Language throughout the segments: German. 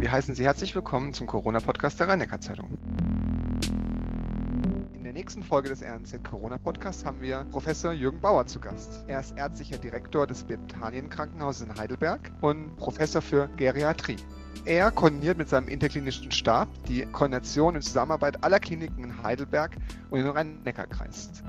Wir heißen Sie herzlich willkommen zum Corona-Podcast der rhein zeitung In der nächsten Folge des RNZ Corona-Podcasts haben wir Professor Jürgen Bauer zu Gast. Er ist ärztlicher Direktor des Bethanien-Krankenhauses in Heidelberg und Professor für Geriatrie. Er koordiniert mit seinem interklinischen Stab die Koordination und Zusammenarbeit aller Kliniken in Heidelberg und im Rhein-Neckar-Kreis.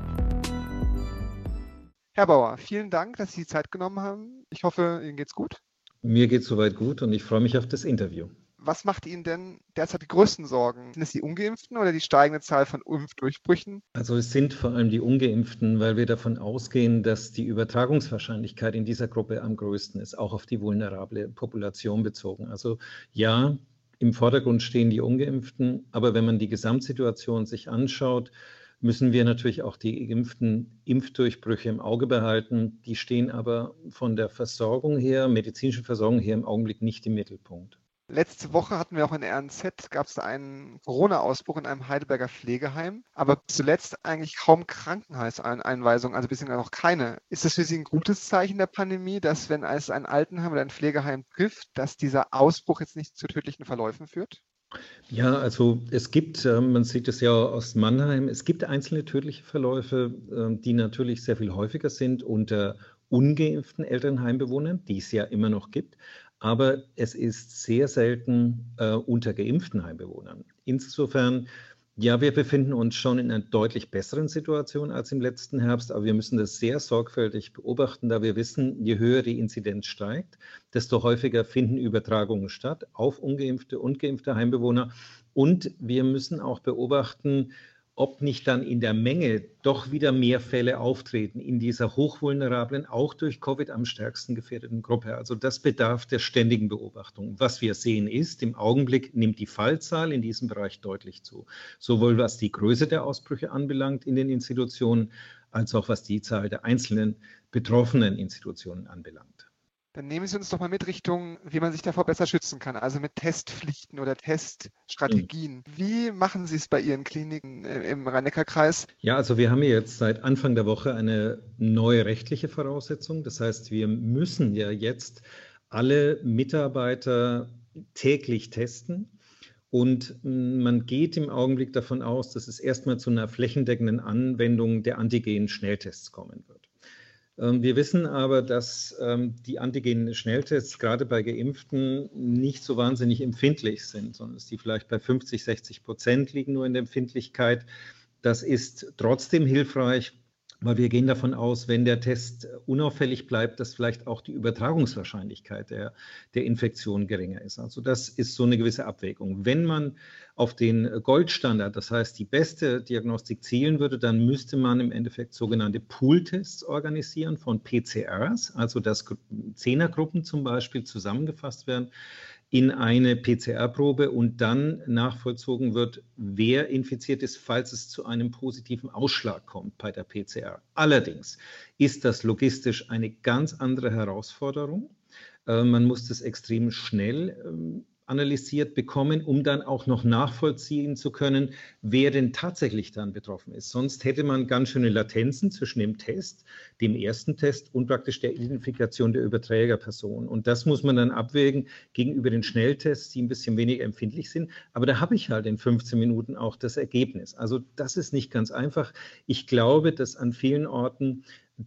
Herr Bauer, vielen Dank, dass Sie die Zeit genommen haben. Ich hoffe, Ihnen geht's gut. Mir geht es soweit gut und ich freue mich auf das Interview. Was macht Ihnen denn derzeit die größten Sorgen? Sind es die Ungeimpften oder die steigende Zahl von Impfdurchbrüchen? Also es sind vor allem die Ungeimpften, weil wir davon ausgehen, dass die Übertragungswahrscheinlichkeit in dieser Gruppe am größten ist, auch auf die vulnerable Population bezogen. Also ja, im Vordergrund stehen die Ungeimpften, aber wenn man die Gesamtsituation sich anschaut, müssen wir natürlich auch die geimpften Impfdurchbrüche im Auge behalten. Die stehen aber von der Versorgung her, medizinischen Versorgung her im Augenblick nicht im Mittelpunkt. Letzte Woche hatten wir auch in RNZ, gab es einen Corona-Ausbruch in einem Heidelberger Pflegeheim, aber zuletzt eigentlich kaum Krankenhauseinweisungen, also bisher noch keine. Ist das für Sie ein gutes Zeichen der Pandemie, dass wenn es ein Altenheim oder ein Pflegeheim trifft, dass dieser Ausbruch jetzt nicht zu tödlichen Verläufen führt? Ja, also es gibt, ähm, man sieht es ja aus Mannheim, es gibt einzelne tödliche Verläufe, ähm, die natürlich sehr viel häufiger sind unter ungeimpften Elternheimbewohnern, die es ja immer noch gibt, aber es ist sehr selten äh, unter geimpften Heimbewohnern. Insofern ja, wir befinden uns schon in einer deutlich besseren Situation als im letzten Herbst, aber wir müssen das sehr sorgfältig beobachten, da wir wissen, je höher die Inzidenz steigt, desto häufiger finden Übertragungen statt auf ungeimpfte und geimpfte Heimbewohner. Und wir müssen auch beobachten, ob nicht dann in der Menge doch wieder mehr Fälle auftreten in dieser hochvulnerablen, auch durch Covid am stärksten gefährdeten Gruppe. Also das bedarf der ständigen Beobachtung. Was wir sehen ist, im Augenblick nimmt die Fallzahl in diesem Bereich deutlich zu. Sowohl was die Größe der Ausbrüche anbelangt in den Institutionen, als auch was die Zahl der einzelnen betroffenen Institutionen anbelangt. Dann nehmen Sie uns doch mal mit Richtung, wie man sich davor besser schützen kann, also mit Testpflichten oder Teststrategien. Mhm. Wie machen Sie es bei Ihren Kliniken äh, im Rhein-Neckar-Kreis? Ja, also wir haben jetzt seit Anfang der Woche eine neue rechtliche Voraussetzung. Das heißt, wir müssen ja jetzt alle Mitarbeiter täglich testen. Und mm, man geht im Augenblick davon aus, dass es erstmal zu einer flächendeckenden Anwendung der Antigen-Schnelltests kommen wird. Ähm, wir wissen aber, dass ähm, die antigenen Schnelltests gerade bei Geimpften nicht so wahnsinnig empfindlich sind, sondern dass die vielleicht bei 50, 60 Prozent liegen nur in der Empfindlichkeit. Das ist trotzdem hilfreich, weil wir gehen davon aus, wenn der Test unauffällig bleibt, dass vielleicht auch die Übertragungswahrscheinlichkeit der, der Infektion geringer ist. Also das ist so eine gewisse Abwägung. Wenn man auf den Goldstandard, das heißt die beste Diagnostik zielen würde, dann müsste man im Endeffekt sogenannte Pooltests organisieren von PCRs, also dass Zehnergruppen zum Beispiel zusammengefasst werden in eine PCR-Probe und dann nachvollzogen wird, wer infiziert ist, falls es zu einem positiven Ausschlag kommt bei der PCR. Allerdings ist das logistisch eine ganz andere Herausforderung. Äh, man muss das extrem schnell ähm, analysiert bekommen, um dann auch noch nachvollziehen zu können, wer denn tatsächlich dann betroffen ist. Sonst hätte man ganz schöne Latenzen zwischen dem Test, dem ersten Test und praktisch der Identifikation der Überträgerperson. Und das muss man dann abwägen gegenüber den Schnelltests, die ein bisschen weniger empfindlich sind. Aber da habe ich halt in 15 Minuten auch das Ergebnis. Also das ist nicht ganz einfach. Ich glaube, dass an vielen Orten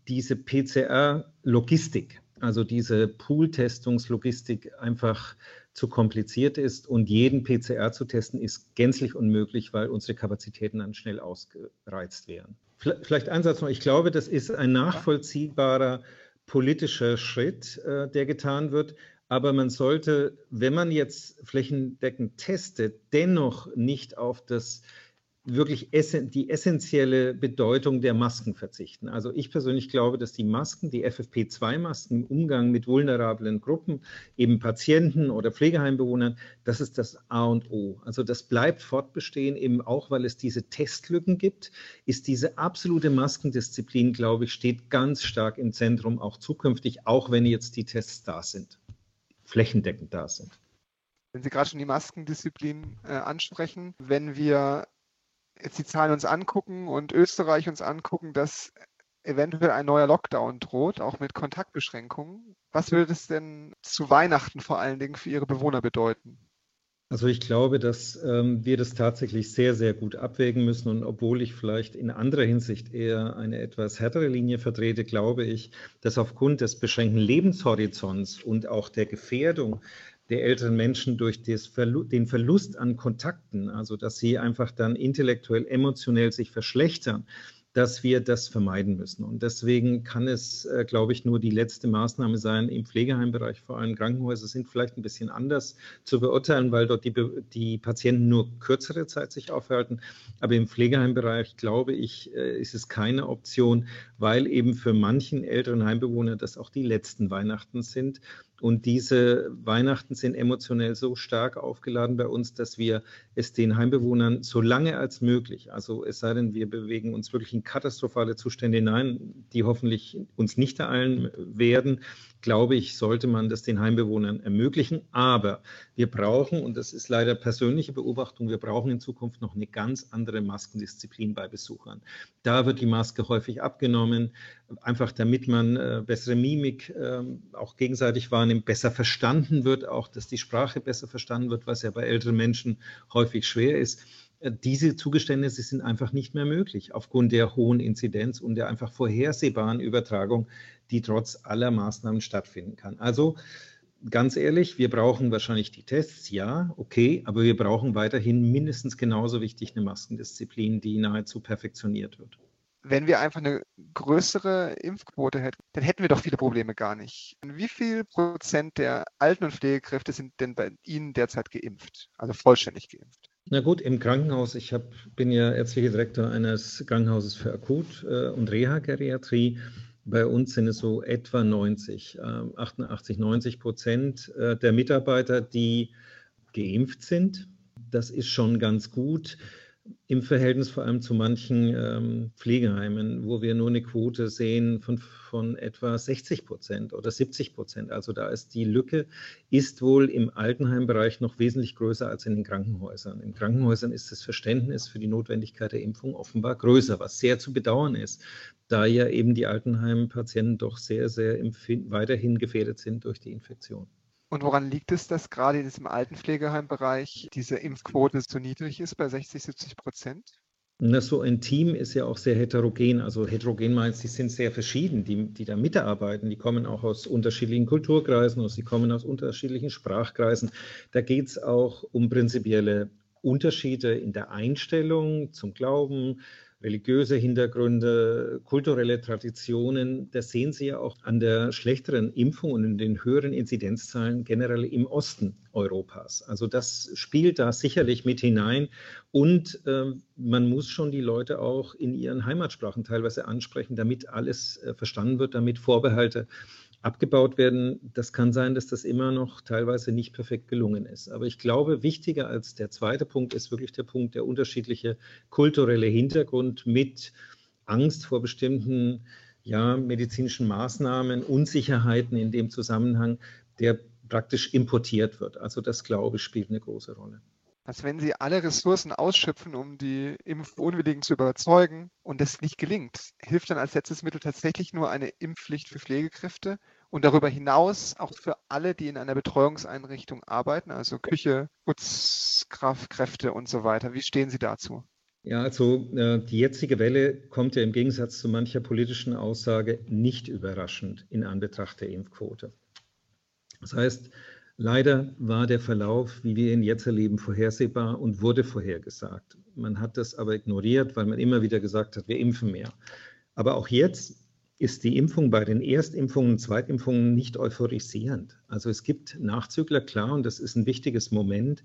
diese PCR-Logistik, also diese Pool-Testungslogistik einfach zu kompliziert ist und jeden PCR zu testen, ist gänzlich unmöglich, weil unsere Kapazitäten dann schnell ausgereizt wären. Vielleicht ein Satz noch. Ich glaube, das ist ein nachvollziehbarer politischer Schritt, äh, der getan wird. Aber man sollte, wenn man jetzt flächendeckend testet, dennoch nicht auf das wirklich essen, die essentielle Bedeutung der Masken verzichten. Also ich persönlich glaube, dass die Masken, die FFP2-Masken im Umgang mit vulnerablen Gruppen, eben Patienten oder Pflegeheimbewohnern, das ist das A und O. Also das bleibt fortbestehen, eben auch, weil es diese Testlücken gibt, ist diese absolute Maskendisziplin, glaube ich, steht ganz stark im Zentrum, auch zukünftig, auch wenn jetzt die Tests da sind, flächendeckend da sind. Wenn Sie gerade schon die Maskendisziplin äh, ansprechen, wenn wir jetzt die Zahlen uns angucken und Österreich uns angucken, dass eventuell ein neuer Lockdown droht, auch mit Kontaktbeschränkungen. Was würde es denn zu Weihnachten vor allen Dingen für Ihre Bewohner bedeuten? Also ich glaube, dass ähm, wir das tatsächlich sehr, sehr gut abwägen müssen. Und obwohl ich vielleicht in anderer Hinsicht eher eine etwas härtere Linie vertrete, glaube ich, dass aufgrund des beschränkten Lebenshorizonts und auch der Gefährdung der älteren Menschen durch Verlu den Verlust an Kontakten, also dass sie einfach dann intellektuell, emotionell sich verschlechtern, dass wir das vermeiden müssen. Und deswegen kann es, äh, glaube ich, nur die letzte Maßnahme sein im Pflegeheimbereich. Vor allem Krankenhäuser sind vielleicht ein bisschen anders zu beurteilen, weil dort die, die Patienten nur kürzere Zeit sich aufhalten. Aber im Pflegeheimbereich, glaube ich, äh, ist es keine Option, weil eben für manchen älteren Heimbewohner das auch die letzten Weihnachten sind und diese Weihnachten sind emotionell so stark aufgeladen bei uns, dass wir es den Heimbewohnern so lange als möglich, also es sei denn, wir bewegen uns wirklich in katastrophale Zustände hinein, die hoffentlich uns nicht ereilen werden, glaube ich, sollte man das den Heimbewohnern ermöglichen. Aber wir brauchen, und das ist leider persönliche Beobachtung, wir brauchen in Zukunft noch eine ganz andere Maskendisziplin bei Besuchern. Da wird die Maske häufig abgenommen, einfach damit man äh, bessere Mimik äh, auch gegenseitig wahrnimmt, besser verstanden wird, auch dass die Sprache besser verstanden wird, was ja bei älteren Menschen häufig schwer ist äh, diese Zugeständnisse sind einfach nicht mehr möglich aufgrund der hohen Inzidenz und der einfach vorhersehbaren Übertragung, die trotz aller Maßnahmen stattfinden kann. Also ganz ehrlich, wir brauchen wahrscheinlich die Tests, ja, okay, aber wir brauchen weiterhin mindestens genauso wichtig eine Maskendisziplin, die nahezu perfektioniert wird. Wenn wir einfach eine größere Impfquote hätten, dann hätten wir doch viele Probleme gar nicht. Wie viel Prozent der Alten- und Pflegekräfte sind denn bei Ihnen derzeit geimpft, also vollständig geimpft? Na gut, im Krankenhaus, ich hab, bin ja ärztlicher Direktor eines Krankenhauses für Akut- äh, und Reha-Geriatrie. Bei uns sind es so etwa 90, 88, 90 Prozent äh, der Mitarbeiter, die geimpft sind. Das ist schon ganz gut im Verhältnis vor allem zu manchen ähm, Pflegeheimen, wo wir nur eine Quote sehen von, von etwa 60 Prozent oder 70 Prozent. Also da ist die Lücke, ist wohl im Altenheimbereich noch wesentlich größer als in den Krankenhäusern. In Krankenhäusern ist das Verständnis für die Notwendigkeit der Impfung offenbar größer, was sehr zu bedauern ist, da ja eben die Altenheimpatienten doch sehr, sehr weiterhin gefährdet sind durch die Infektion. Und woran liegt es, dass gerade in diesem Altenpflegeheimbereich diese Impfquote so niedrig ist, bei 60, 70 Prozent? Na, so ein Team ist ja auch sehr heterogen. Also heterogen meint, sie sind sehr verschieden, die, die da mitarbeiten. Die kommen auch aus unterschiedlichen Kulturkreisen, oder sie kommen aus unterschiedlichen Sprachkreisen. Da geht es auch um prinzipielle Unterschiede in der Einstellung zum Glauben, religiöse Hintergründe, kulturelle Traditionen, das sehen Sie ja auch an der schlechteren Impfung und in den höheren Inzidenzzahlen generell im Osten Europas. Also das spielt da sicherlich mit hinein und äh, man muss schon die Leute auch in ihren Heimatsprachen teilweise ansprechen, damit alles äh, verstanden wird, damit Vorbehalte abgebaut werden. Das kann sein, dass das immer noch teilweise nicht perfekt gelungen ist. Aber ich glaube, wichtiger als der zweite Punkt ist wirklich der Punkt der unterschiedliche kulturelle Hintergrund mit Angst vor bestimmten ja, medizinischen Maßnahmen, Unsicherheiten in dem Zusammenhang, der praktisch importiert wird. Also das, glaube ich, spielt eine große Rolle. Also wenn Sie alle Ressourcen ausschöpfen, um die Impfunwilligen zu überzeugen und es nicht gelingt, hilft dann als letztes Mittel tatsächlich nur eine Impfpflicht für Pflegekräfte und darüber hinaus auch für alle, die in einer Betreuungseinrichtung arbeiten, also Küche, Putzkräfte und so weiter. Wie stehen Sie dazu? Ja, also äh, die jetzige Welle kommt ja im Gegensatz zu mancher politischen Aussage nicht überraschend in Anbetracht der Impfquote. Das heißt, Leider war der Verlauf, wie wir ihn jetzt erleben, vorhersehbar und wurde vorhergesagt. Man hat das aber ignoriert, weil man immer wieder gesagt hat, wir impfen mehr. Aber auch jetzt ist die Impfung bei den Erstimpfungen Zweitimpfungen nicht euphorisierend. Also es gibt Nachzügler, klar, und das ist ein wichtiges Moment.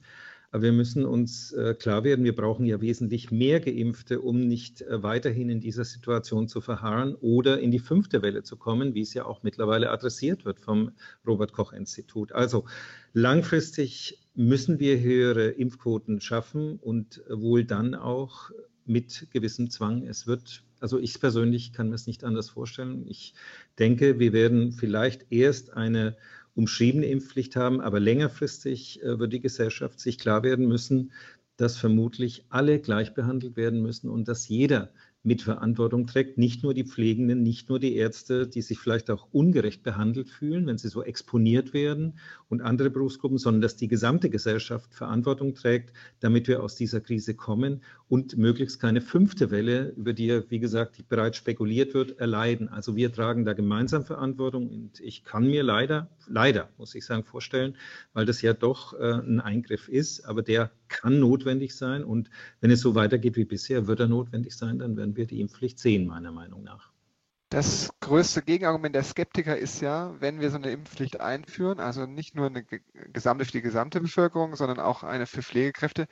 Aber wir müssen uns äh, klar werden, wir brauchen ja wesentlich mehr Geimpfte, um nicht äh, weiterhin in dieser Situation zu verharren oder in die fünfte Welle zu kommen, wie es ja auch mittlerweile adressiert wird vom Robert Koch Institut. Also langfristig müssen wir höhere Impfquoten schaffen und wohl dann auch mit gewissem Zwang. Es wird, also ich persönlich kann mir es nicht anders vorstellen. Ich denke, wir werden vielleicht erst eine umschriebene Impfpflicht haben, aber längerfristig äh, wird die Gesellschaft sich klar werden müssen, dass vermutlich alle gleich behandelt werden müssen und dass jeder Mitverantwortung trägt. Nicht nur die Pflegenden, nicht nur die Ärzte, die sich vielleicht auch ungerecht behandelt fühlen, wenn sie so exponiert werden und andere Berufsgruppen, sondern dass die gesamte Gesellschaft Verantwortung trägt, damit wir aus dieser Krise kommen und möglichst keine fünfte Welle, über die, wie gesagt, bereits spekuliert wird, erleiden. Also wir tragen da gemeinsam Verantwortung und ich kann mir leider, leider, muss ich sagen, vorstellen, weil das ja doch äh, ein Eingriff ist, aber der kann notwendig sein und wenn es so weitergeht wie bisher, wird er notwendig sein, dann werden wir die Impfpflicht sehen, meiner Meinung nach. Das größte Gegenargument der Skeptiker ist ja, wenn wir so eine Impfpflicht einführen, also nicht nur eine gesamte für die gesamte Bevölkerung, sondern auch eine für Pflegekräfte,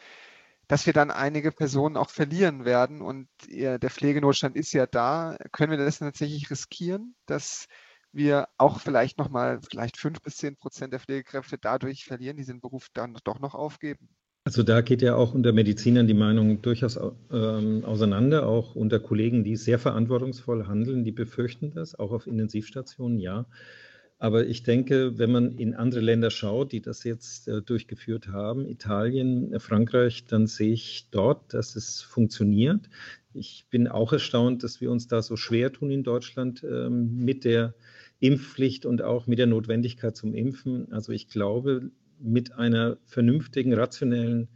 dass wir dann einige Personen auch verlieren werden. Und der Pflegenotstand ist ja da. Können wir das tatsächlich riskieren, dass wir auch vielleicht nochmal vielleicht fünf bis zehn Prozent der Pflegekräfte dadurch verlieren, die den Beruf dann doch noch aufgeben? Also da geht ja auch unter Medizinern die Meinung durchaus ähm, auseinander, auch unter Kollegen, die sehr verantwortungsvoll handeln, die befürchten das, auch auf Intensivstationen, ja. Aber ich denke, wenn man in andere Länder schaut, die das jetzt äh, durchgeführt haben, Italien, äh, Frankreich, dann sehe ich dort, dass es funktioniert. Ich bin auch erstaunt, dass wir uns da so schwer tun in Deutschland ähm, mit der Impfpflicht und auch mit der Notwendigkeit zum Impfen. Also ich glaube, mit einer vernünftigen, rationellen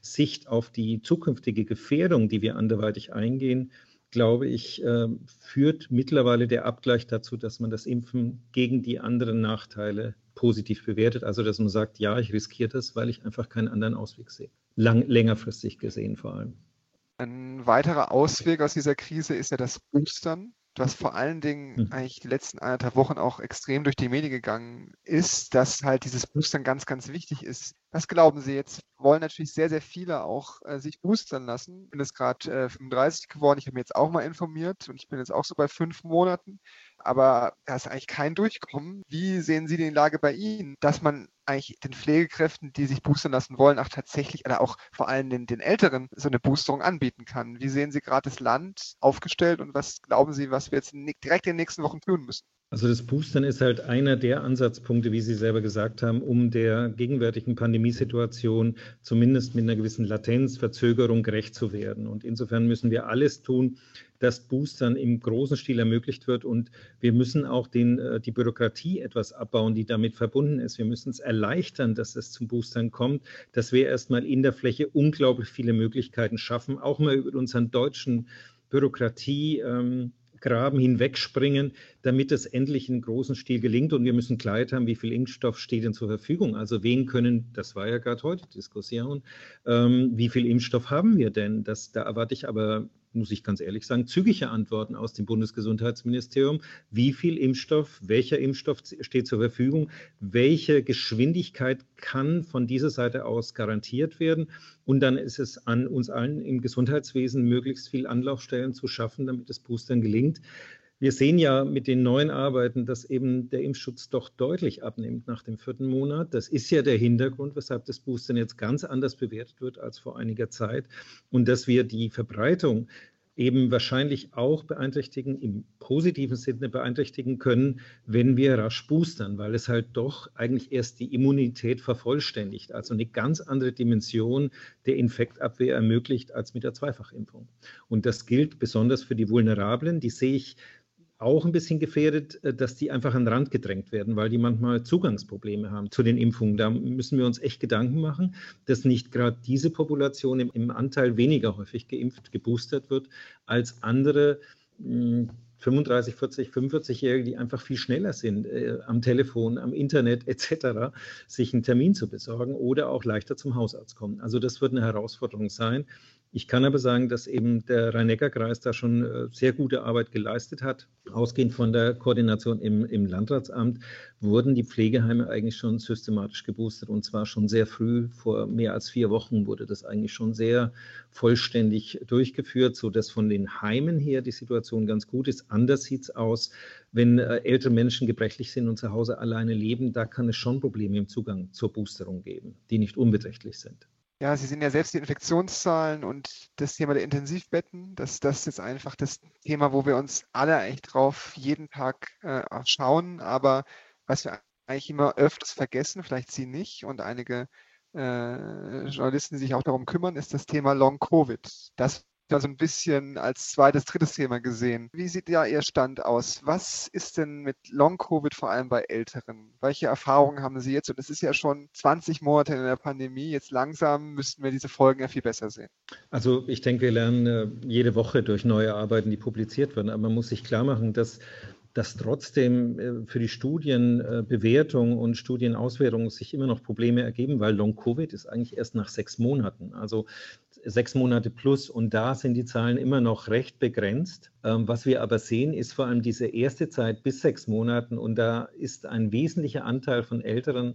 Sicht auf die zukünftige Gefährdung, die wir anderweitig eingehen, glaube ich, äh, führt mittlerweile der Abgleich dazu, dass man das Impfen gegen die anderen Nachteile positiv bewertet. Also, dass man sagt, ja, ich riskiere das, weil ich einfach keinen anderen Ausweg sehe. Lang, längerfristig gesehen vor allem. Ein weiterer Ausweg aus dieser Krise ist ja das Boostern was vor allen Dingen hm. eigentlich die letzten anderthalb Wochen auch extrem durch die Medien gegangen ist, dass halt dieses Boostern ganz, ganz wichtig ist. Was glauben Sie jetzt? Wollen natürlich sehr, sehr viele auch äh, sich boostern lassen. Ich bin jetzt gerade äh, 35 geworden. Ich habe mich jetzt auch mal informiert und ich bin jetzt auch so bei fünf Monaten. Aber da ist eigentlich kein Durchkommen. Wie sehen Sie die Lage bei Ihnen, dass man eigentlich den Pflegekräften, die sich boostern lassen wollen, auch tatsächlich oder auch vor allem den, den Älteren so eine Boosterung anbieten kann. Wie sehen Sie gerade das Land aufgestellt und was glauben Sie, was wir jetzt direkt in den nächsten Wochen tun müssen? Also das Boostern ist halt einer der Ansatzpunkte, wie Sie selber gesagt haben, um der gegenwärtigen Pandemiesituation zumindest mit einer gewissen Latenz, Verzögerung gerecht zu werden. Und insofern müssen wir alles tun, dass Boostern im großen Stil ermöglicht wird. Und wir müssen auch den, äh, die Bürokratie etwas abbauen, die damit verbunden ist. Wir müssen es erleichtern, dass es zum Boostern kommt, dass wir erstmal in der Fläche unglaublich viele Möglichkeiten schaffen, auch mal über unseren deutschen Bürokratie. Ähm, Graben hinwegspringen, damit es endlich in großen Stil gelingt. Und wir müssen Klarheit haben, wie viel Impfstoff steht denn zur Verfügung. Also wen können, das war ja gerade heute Diskussion, ähm, wie viel Impfstoff haben wir denn? Das, da erwarte ich aber muss ich ganz ehrlich sagen, zügige Antworten aus dem Bundesgesundheitsministerium. Wie viel Impfstoff, welcher Impfstoff steht zur Verfügung? Welche Geschwindigkeit kann von dieser Seite aus garantiert werden? Und dann ist es an uns allen im Gesundheitswesen, möglichst viel Anlaufstellen zu schaffen, damit das Boostern gelingt. Wir sehen ja mit den neuen Arbeiten, dass eben der Impfschutz doch deutlich abnimmt nach dem vierten Monat. Das ist ja der Hintergrund, weshalb das Boostern jetzt ganz anders bewertet wird als vor einiger Zeit und dass wir die Verbreitung eben wahrscheinlich auch beeinträchtigen, im positiven Sinne beeinträchtigen können, wenn wir rasch boostern, weil es halt doch eigentlich erst die Immunität vervollständigt, also eine ganz andere Dimension der Infektabwehr ermöglicht als mit der Zweifachimpfung. Und das gilt besonders für die Vulnerablen, die sehe ich auch ein bisschen gefährdet, äh, dass die einfach an den Rand gedrängt werden, weil die manchmal Zugangsprobleme haben zu den Impfungen. Da müssen wir uns echt Gedanken machen, dass nicht gerade diese Population im, im, Anteil weniger häufig geimpft, geboostert wird als andere. Mh, 35, 40, 45-Jährige, die einfach viel schneller sind, äh, am Telefon, am Internet etc., sich einen Termin zu besorgen oder auch leichter zum Hausarzt kommen. Also das wird eine Herausforderung sein. Ich kann aber sagen, dass eben der Rhein-Neckar-Kreis da schon äh, sehr gute Arbeit geleistet hat. Ausgehend von der Koordination im, im, Landratsamt wurden die Pflegeheime eigentlich schon systematisch geboostert und zwar schon sehr früh, vor mehr als vier Wochen wurde das eigentlich schon sehr vollständig durchgeführt, sodass von den Heimen her die Situation ganz gut ist. Anders sieht es aus, wenn äh, ältere Menschen gebrechlich sind und zu Hause alleine leben. Da kann es schon Probleme im Zugang zur Boosterung geben, die nicht unbeträchtlich sind. Ja, Sie sehen ja selbst die Infektionszahlen und das Thema der Intensivbetten. Das, das ist einfach das Thema, wo wir uns alle eigentlich drauf jeden Tag äh, schauen. Aber was wir eigentlich immer öfters vergessen, vielleicht Sie nicht und einige äh, Journalisten, die sich auch darum kümmern, ist das Thema Long-Covid. Das ja so ein bisschen als zweites, drittes Thema gesehen. Wie sieht ja Ihr Stand aus? Was ist denn mit Long-Covid vor allem bei Älteren? Welche Erfahrungen haben Sie jetzt? Und es ist ja schon 20 Monate in der Pandemie. Jetzt langsam müssten wir diese Folgen ja viel besser sehen. Also ich denke, wir lernen äh, jede Woche durch neue Arbeiten, die publiziert werden. Aber man muss sich klar machen, dass dass trotzdem äh, für die Studienbewertung und Studienauswertung sich immer noch Probleme ergeben, weil Long-Covid ist eigentlich erst nach sechs Monaten. Also sechs Monate plus und da sind die Zahlen immer noch recht begrenzt. Ähm, was wir aber sehen, ist vor allem diese erste Zeit bis sechs Monaten und da ist ein wesentlicher Anteil von älteren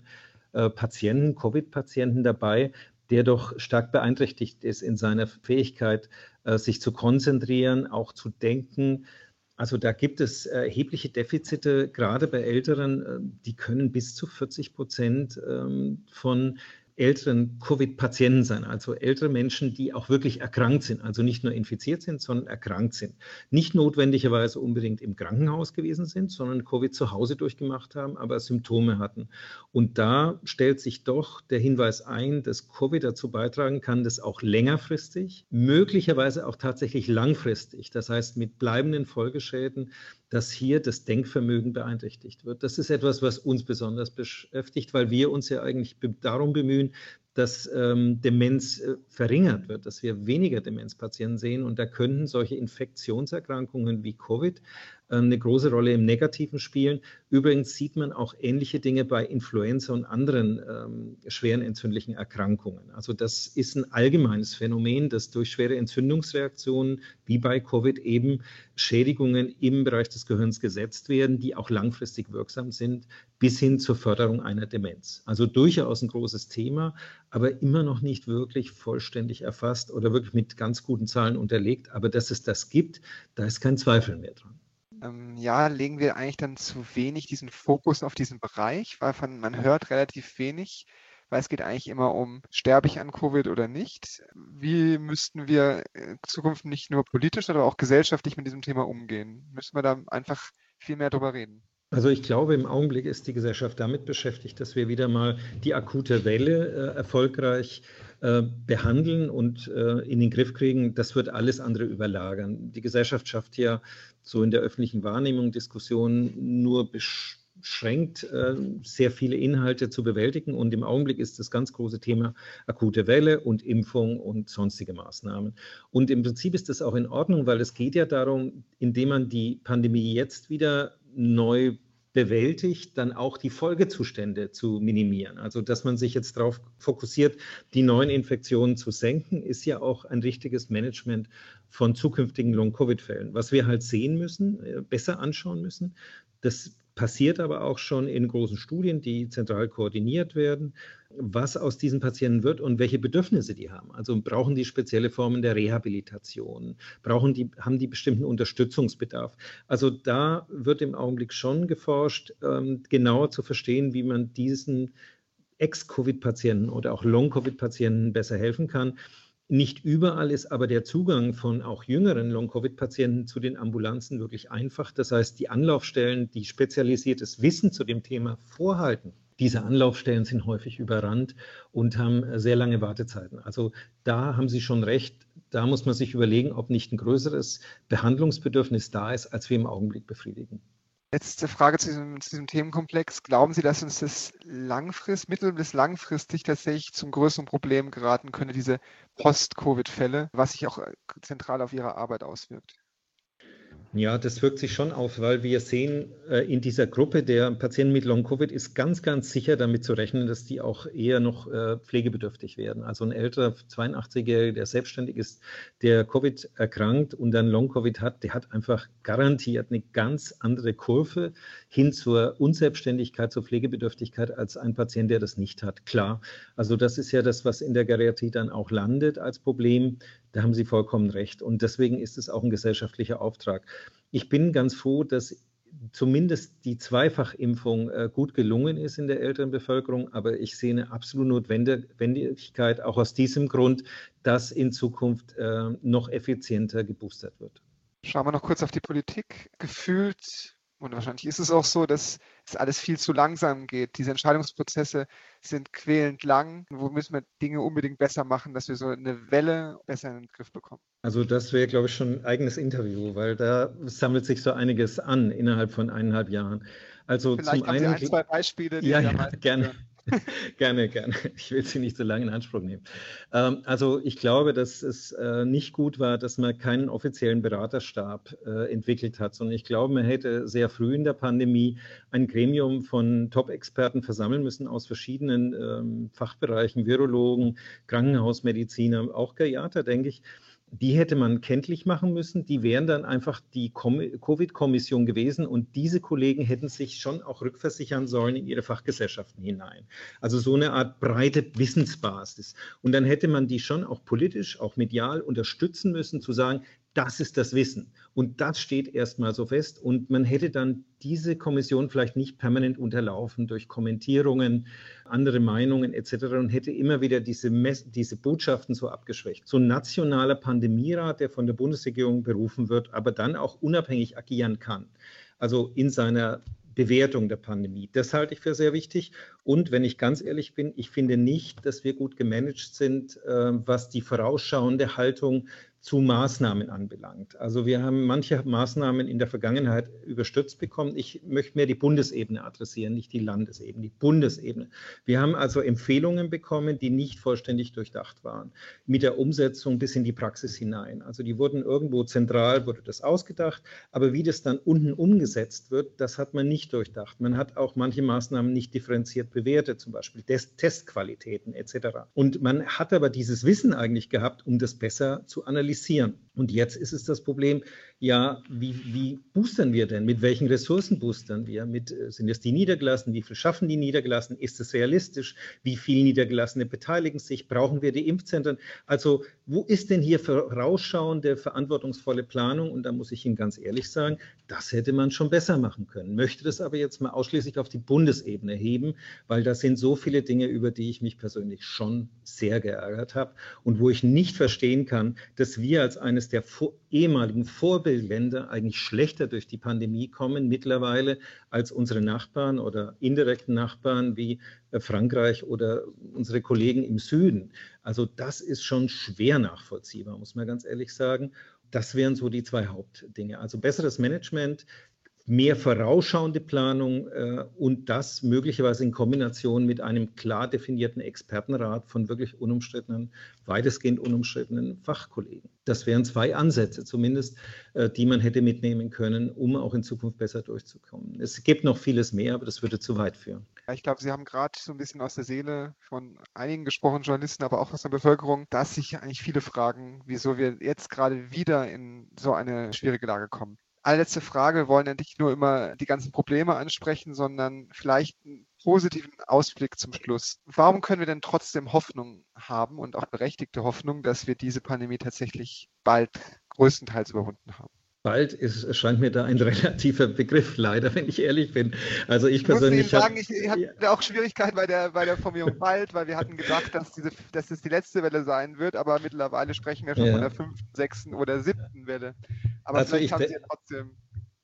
äh, Patienten, Covid-Patienten dabei, der doch stark beeinträchtigt ist in seiner Fähigkeit, äh, sich zu konzentrieren, auch zu denken. Also da gibt es erhebliche Defizite, gerade bei Älteren, äh, die können bis zu 40 Prozent ähm, von älteren Covid-Patienten sein, also ältere Menschen, die auch wirklich erkrankt sind, also nicht nur infiziert sind, sondern erkrankt sind. Nicht notwendigerweise unbedingt im Krankenhaus gewesen sind, sondern Covid zu Hause durchgemacht haben, aber Symptome hatten. Und da stellt sich doch der Hinweis ein, dass Covid dazu beitragen kann, dass auch längerfristig, möglicherweise auch tatsächlich langfristig, das heißt mit bleibenden Folgeschäden, dass hier das Denkvermögen beeinträchtigt wird. Das ist etwas, was uns besonders beschäftigt, weil wir uns ja eigentlich darum bemühen, dass ähm, Demenz äh, verringert wird, dass wir weniger Demenzpatienten sehen. Und da könnten solche Infektionserkrankungen wie Covid äh, eine große Rolle im Negativen spielen. Übrigens sieht man auch ähnliche Dinge bei Influenza und anderen ähm, schweren entzündlichen Erkrankungen. Also das ist ein allgemeines Phänomen, dass durch schwere Entzündungsreaktionen wie bei Covid eben Schädigungen im Bereich des Gehirns gesetzt werden, die auch langfristig wirksam sind, bis hin zur Förderung einer Demenz. Also durchaus ein großes Thema, aber immer noch nicht wirklich vollständig erfasst oder wirklich mit ganz guten Zahlen unterlegt. Aber dass es das gibt, da ist kein Zweifel mehr dran. Ähm, ja, legen wir eigentlich dann zu wenig diesen Fokus auf diesen Bereich, weil von, man hört relativ wenig weil es geht eigentlich immer um, sterbe ich an Covid oder nicht? Wie müssten wir in Zukunft nicht nur politisch, aber auch gesellschaftlich mit diesem Thema umgehen? Müssen wir da einfach viel mehr drüber reden? Also ich glaube, im Augenblick ist die Gesellschaft damit beschäftigt, dass wir wieder mal die akute Welle äh, erfolgreich äh, behandeln und äh, in den Griff kriegen. Das wird alles andere überlagern. Die Gesellschaft schafft ja so in der öffentlichen Wahrnehmung Diskussionen nur besch schränkt, äh, sehr viele Inhalte zu bewältigen. Und im Augenblick ist das ganz große Thema akute Welle und Impfung und sonstige Maßnahmen. Und im Prinzip ist das auch in Ordnung, weil es geht ja darum, indem man die Pandemie jetzt wieder neu bewältigt, dann auch die Folgezustände zu minimieren. Also, dass man sich jetzt darauf fokussiert, die neuen Infektionen zu senken, ist ja auch ein richtiges Management von zukünftigen Long-Covid-Fällen. Was wir halt sehen müssen, äh, besser anschauen müssen, das passiert aber auch schon in großen Studien, die zentral koordiniert werden, was aus diesen Patienten wird und welche Bedürfnisse die haben. Also brauchen die spezielle Formen der Rehabilitation, brauchen die, haben die bestimmten Unterstützungsbedarf. Also da wird im Augenblick schon geforscht, ähm, genauer zu verstehen, wie man diesen Ex-Covid-Patienten oder auch Long-Covid-Patienten besser helfen kann. Nicht überall ist aber der Zugang von auch jüngeren Long-Covid-Patienten zu den Ambulanzen wirklich einfach. Das heißt, die Anlaufstellen, die spezialisiertes Wissen zu dem Thema vorhalten, diese Anlaufstellen sind häufig überrannt und haben sehr lange Wartezeiten. Also da haben Sie schon recht. Da muss man sich überlegen, ob nicht ein größeres Behandlungsbedürfnis da ist, als wir im Augenblick befriedigen. Letzte Frage zu diesem, zu diesem, Themenkomplex. Glauben Sie, dass uns das langfristig, mittel- bis langfristig tatsächlich zum größeren Problem geraten könnte, diese Post-Covid-Fälle, was sich auch äh, zentral auf Ihre Arbeit auswirkt? Ja, das wirkt sich schon auf, weil wir sehen, äh, in dieser Gruppe der Patienten mit Long-Covid ist ganz, ganz sicher damit zu rechnen, dass die auch eher noch äh, pflegebedürftig werden. Also ein älterer 82-Jähriger, der selbstständig ist, der Covid erkrankt und dann Long-Covid hat, der hat einfach garantiert eine ganz andere Kurve hin zur Unselbstständigkeit, zur Pflegebedürftigkeit als ein Patient, der das nicht hat. Klar, also das ist ja das, was in der Geriatrie dann auch landet als Problem. Da haben Sie vollkommen recht. Und deswegen ist es auch ein gesellschaftlicher Auftrag. Ich bin ganz froh, dass zumindest die Zweifachimpfung äh, gut gelungen ist in der älteren Bevölkerung, aber ich sehe eine absolute Notwendigkeit auch aus diesem Grund, dass in Zukunft äh, noch effizienter geboostert wird. Schauen wir noch kurz auf die Politik. Gefühlt, und wahrscheinlich ist es auch so, dass es alles viel zu langsam geht. Diese Entscheidungsprozesse sind quälend lang. Wo müssen wir Dinge unbedingt besser machen, dass wir so eine Welle besser in den Griff bekommen? Also das wäre, glaube ich, schon ein eigenes Interview, weil da sammelt sich so einiges an innerhalb von eineinhalb Jahren. Also Vielleicht zum haben einen, Sie ein, zwei Beispiele. Die ja, ja gerne. gerne, gerne. Ich will Sie nicht so lange in Anspruch nehmen. Ähm, also ich glaube, dass es äh, nicht gut war, dass man keinen offiziellen Beraterstab äh, entwickelt hat, sondern ich glaube, man hätte sehr früh in der Pandemie ein Gremium von Top-Experten versammeln müssen aus verschiedenen ähm, Fachbereichen, Virologen, Krankenhausmediziner, auch Geriater, denke ich, die hätte man kenntlich machen müssen. Die wären dann einfach die Covid-Kommission gewesen und diese Kollegen hätten sich schon auch rückversichern sollen in ihre Fachgesellschaften hinein. Also so eine Art breite Wissensbasis. Und dann hätte man die schon auch politisch, auch medial unterstützen müssen, zu sagen, das ist das Wissen. Und das steht erstmal so fest. Und man hätte dann diese Kommission vielleicht nicht permanent unterlaufen durch Kommentierungen, andere Meinungen etc. und hätte immer wieder diese, diese Botschaften so abgeschwächt. So ein nationaler Pandemierat, der von der Bundesregierung berufen wird, aber dann auch unabhängig agieren kann. Also in seiner Bewertung der Pandemie. Das halte ich für sehr wichtig. Und wenn ich ganz ehrlich bin, ich finde nicht, dass wir gut gemanagt sind, äh, was die vorausschauende Haltung zu Maßnahmen anbelangt. Also wir haben manche Maßnahmen in der Vergangenheit überstürzt bekommen. Ich möchte mehr die Bundesebene adressieren, nicht die Landesebene, die Bundesebene. Wir haben also Empfehlungen bekommen, die nicht vollständig durchdacht waren, mit der Umsetzung bis in die Praxis hinein. Also die wurden irgendwo zentral, wurde das ausgedacht, aber wie das dann unten umgesetzt wird, das hat man nicht durchdacht. Man hat auch manche Maßnahmen nicht differenziert bewertet, zum Beispiel Testqualitäten etc. Und man hat aber dieses Wissen eigentlich gehabt, um das besser zu analysieren realisieren. Und jetzt ist es das Problem, ja, wie, wie boostern wir denn? Mit welchen Ressourcen boostern wir? Mit, äh, sind es die Niedergelassenen? Wie viel schaffen die Niedergelassenen? Ist es realistisch? Wie viele Niedergelassene beteiligen sich? Brauchen wir die Impfzentren? Also, wo ist denn hier vorausschauende, verantwortungsvolle Planung? Und da muss ich Ihnen ganz ehrlich sagen, das hätte man schon besser machen können. Möchte das aber jetzt mal ausschließlich auf die Bundesebene heben, weil da sind so viele Dinge, über die ich mich persönlich schon sehr geärgert habe und wo ich nicht verstehen kann, dass wir als eines der ehemaligen Vorbildländer eigentlich schlechter durch die Pandemie kommen mittlerweile als unsere Nachbarn oder indirekten Nachbarn wie äh, Frankreich oder unsere Kollegen im Süden. Also das ist schon schwer nachvollziehbar, muss man ganz ehrlich sagen. Das wären so die zwei Hauptdinge. Also besseres Management, mehr vorausschauende Planung äh, und das möglicherweise in Kombination mit einem klar definierten Expertenrat von wirklich unumstrittenen, weitestgehend unumstrittenen Fachkollegen. Das wären zwei Ansätze zumindest, äh, die man hätte mitnehmen können, um auch in Zukunft besser durchzukommen. Es gibt noch vieles mehr, aber das würde zu weit führen. Ich glaube, Sie haben gerade so ein bisschen aus der Seele von einigen gesprochen, Journalisten, aber auch aus der Bevölkerung, dass sich eigentlich viele fragen, wieso wir jetzt gerade wieder in so eine schwierige Lage kommen allerletzte Frage. Wir wollen ja nicht nur immer die ganzen Probleme ansprechen, sondern vielleicht einen positiven Ausblick zum Schluss. Warum können wir denn trotzdem Hoffnung haben und auch berechtigte Hoffnung, dass wir diese Pandemie tatsächlich bald größtenteils überwunden haben? Bald ist, erscheint mir da ein relativer Begriff, leider, wenn ich ehrlich bin. Also ich, ich persönlich. Ich muss Ihnen sagen, ich, hatte ja. auch Schwierigkeiten bei der, bei der Formulierung bald, weil wir hatten gedacht, dass, diese, dass es die letzte Welle sein wird, aber mittlerweile sprechen wir schon ja. von der fünften, sechsten oder siebten Welle. Aber also vielleicht haben Sie ja trotzdem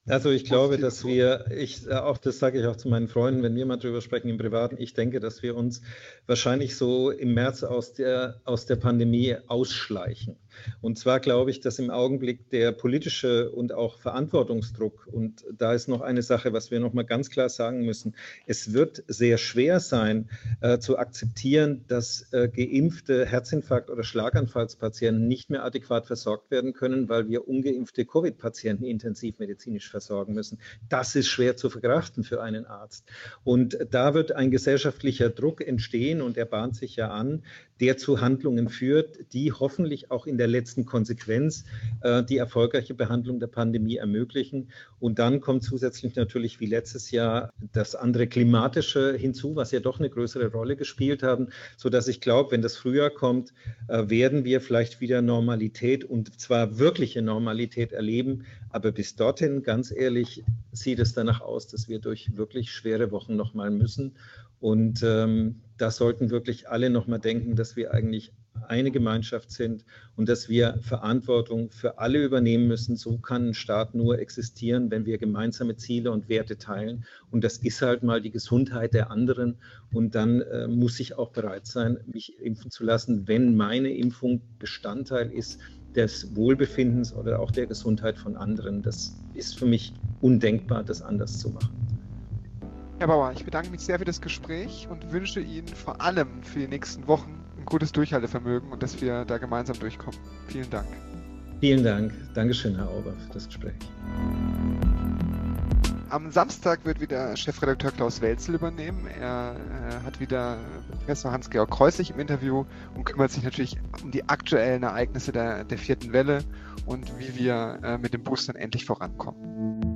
also ich glaube, dass wir, ich äh, auch das sage ich auch zu meinen Freunden, wenn wir mal drüber sprechen im Privaten, ich denke, dass wir uns wahrscheinlich so im März aus der, aus der Pandemie ausschleichen. Und zwar glaube ich, dass im Augenblick der politische und auch Verantwortungsdruck, und da ist noch eine Sache, was wir noch mal ganz klar sagen müssen, es wird sehr schwer sein äh, zu akzeptieren, dass äh, geimpfte Herzinfarkt- oder Schlaganfallspatienten nicht mehr adäquat versorgt werden können, weil wir ungeimpfte Covid-Patienten intensivmedizinisch versorgen müssen. Das ist schwer zu verkraften für einen Arzt. Und da wird ein gesellschaftlicher Druck entstehen und er bahnt sich ja an, der zu Handlungen führt, die hoffentlich auch in der letzten Konsequenz äh, die erfolgreiche Behandlung der Pandemie ermöglichen. Und dann kommt zusätzlich natürlich wie letztes Jahr das andere klimatische hinzu, was ja doch eine größere Rolle gespielt haben, sodass ich glaube, wenn das Frühjahr kommt, äh, werden wir vielleicht wieder Normalität und zwar wirkliche Normalität erleben. Aber bis dorthin, ganz ehrlich, sieht es danach aus, dass wir durch wirklich schwere Wochen nochmal müssen. Und ähm, da sollten wirklich alle nochmal denken, dass wir eigentlich eine Gemeinschaft sind und dass wir Verantwortung für alle übernehmen müssen. So kann ein Staat nur existieren, wenn wir gemeinsame Ziele und Werte teilen. Und das ist halt mal die Gesundheit der anderen. Und dann äh, muss ich auch bereit sein, mich impfen zu lassen, wenn meine Impfung Bestandteil ist des Wohlbefindens oder auch der Gesundheit von anderen. Das ist für mich undenkbar, das anders zu machen. Herr Bauer, ich bedanke mich sehr für das Gespräch und wünsche Ihnen vor allem für die nächsten Wochen ein gutes Durchhaltevermögen und dass wir da gemeinsam durchkommen. Vielen Dank. Vielen Dank. Dankeschön, Herr Auber, für das Gespräch. Am Samstag wird wieder Chefredakteur Klaus Welzel übernehmen. Er äh, hat wieder Professor Hans-Georg Kreuslich im Interview und kümmert sich natürlich um die aktuellen Ereignisse der, der vierten Welle und wie wir äh, mit den Boostern endlich vorankommen.